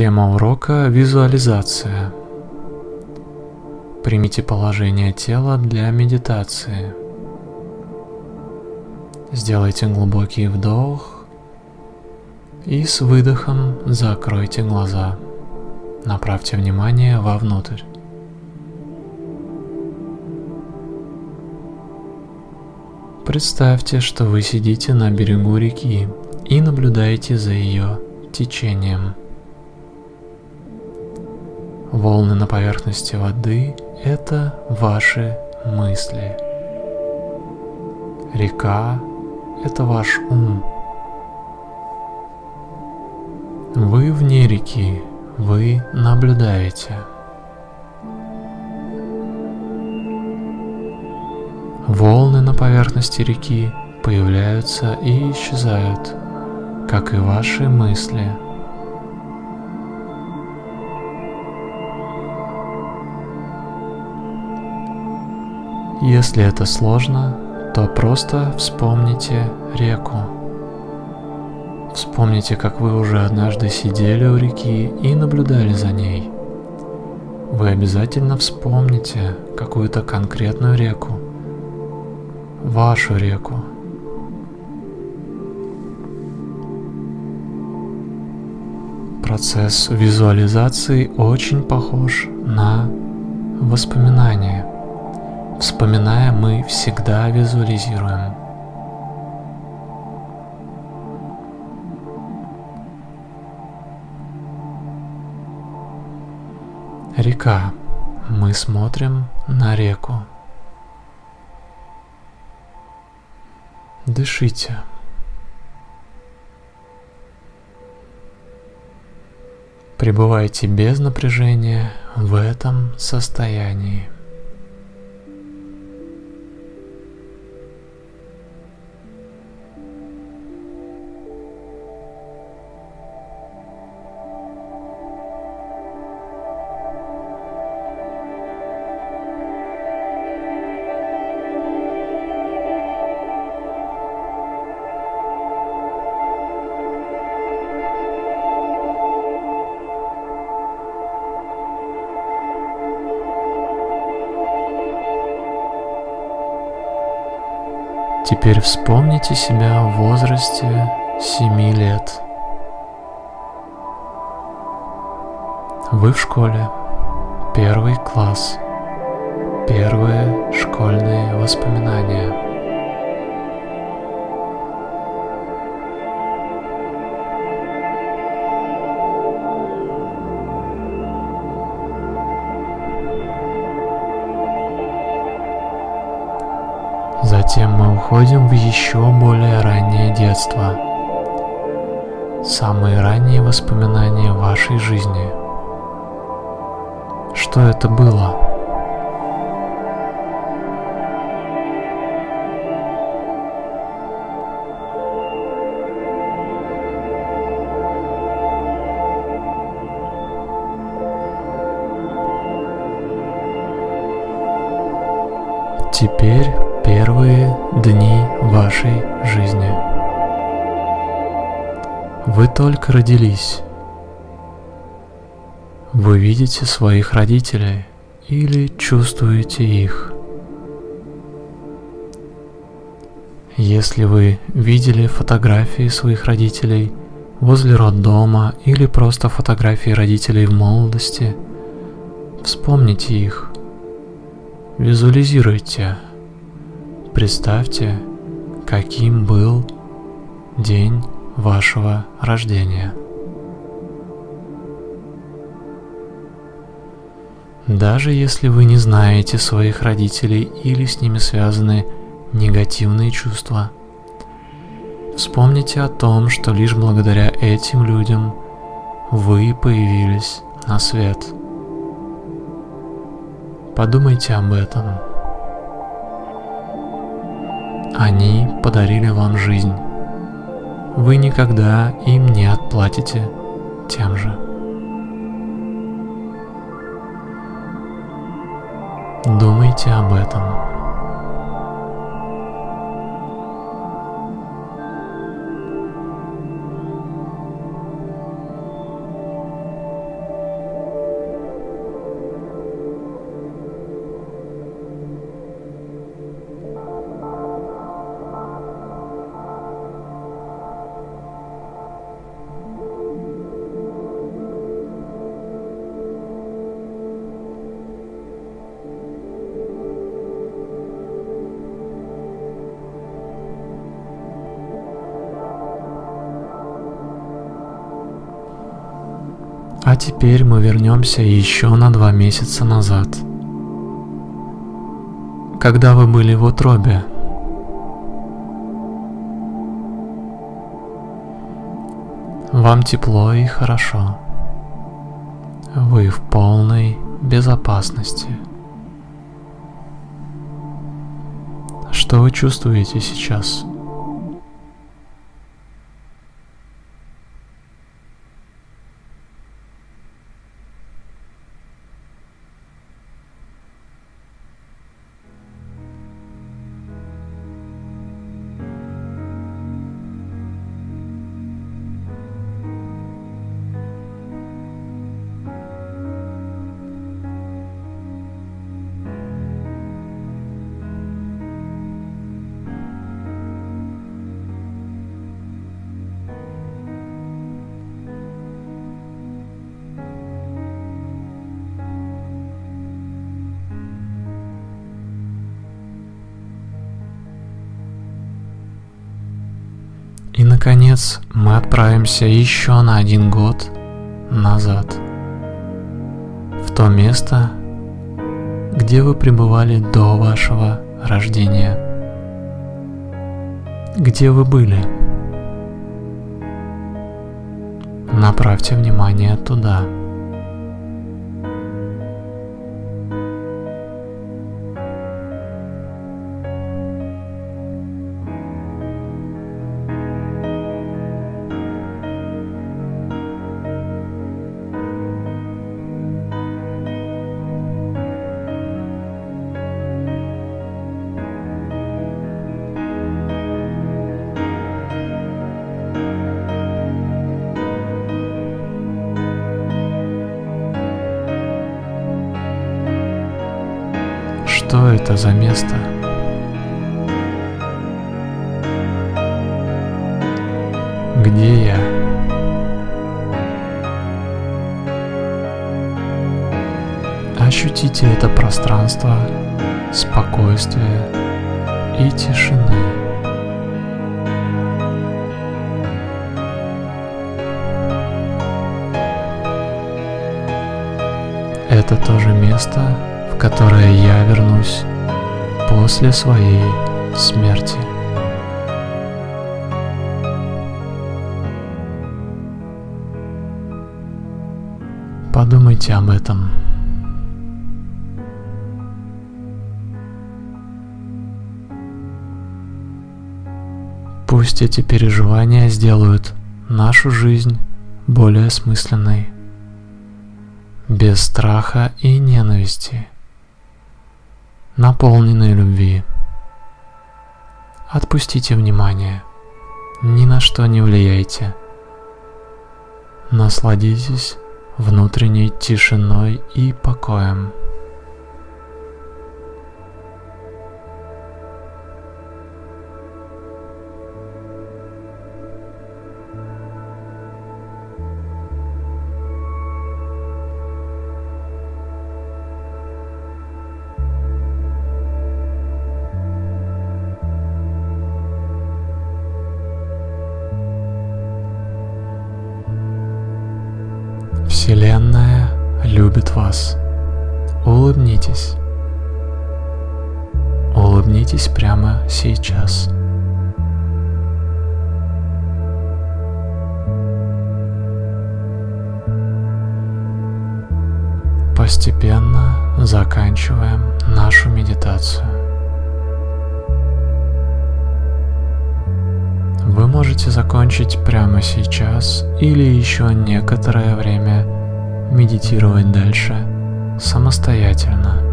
Тема урока – визуализация. Примите положение тела для медитации. Сделайте глубокий вдох и с выдохом закройте глаза. Направьте внимание вовнутрь. Представьте, что вы сидите на берегу реки и наблюдаете за ее течением. Волны на поверхности воды – это ваши мысли. Река – это ваш ум. Вы вне реки, вы наблюдаете. Волны на поверхности реки появляются и исчезают, как и ваши мысли. Если это сложно, то просто вспомните реку. Вспомните, как вы уже однажды сидели у реки и наблюдали за ней. Вы обязательно вспомните какую-то конкретную реку, вашу реку. Процесс визуализации очень похож на воспоминания. Вспоминая, мы всегда визуализируем. Река. Мы смотрим на реку. Дышите. Пребывайте без напряжения в этом состоянии. Теперь вспомните себя в возрасте 7 лет. Вы в школе, первый класс, первые школьные воспоминания. Затем мы уходим в еще более раннее детство. Самые ранние воспоминания вашей жизни. Что это было? Теперь первые дни вашей жизни. Вы только родились. Вы видите своих родителей или чувствуете их. Если вы видели фотографии своих родителей возле роддома или просто фотографии родителей в молодости, вспомните их, визуализируйте – Представьте, каким был день вашего рождения. Даже если вы не знаете своих родителей или с ними связаны негативные чувства, вспомните о том, что лишь благодаря этим людям вы появились на свет. Подумайте об этом. Они подарили вам жизнь. Вы никогда им не отплатите тем же. Думайте об этом. Теперь мы вернемся еще на два месяца назад. Когда вы были в утробе, вам тепло и хорошо. Вы в полной безопасности. Что вы чувствуете сейчас? И, наконец, мы отправимся еще на один год назад, в то место, где вы пребывали до вашего рождения. Где вы были? Направьте внимание туда. Что это за место? Где я? Ощутите это пространство спокойствия и тишины. Это тоже место, которое я вернусь после своей смерти. Подумайте об этом. Пусть эти переживания сделают нашу жизнь более осмысленной, без страха и ненависти, наполненной любви. Отпустите внимание, ни на что не влияйте. Насладитесь внутренней тишиной и покоем. Вселенная любит вас. Улыбнитесь. Улыбнитесь прямо сейчас. Постепенно заканчиваем нашу медитацию. Вы можете закончить прямо сейчас или еще некоторое время медитировать дальше самостоятельно.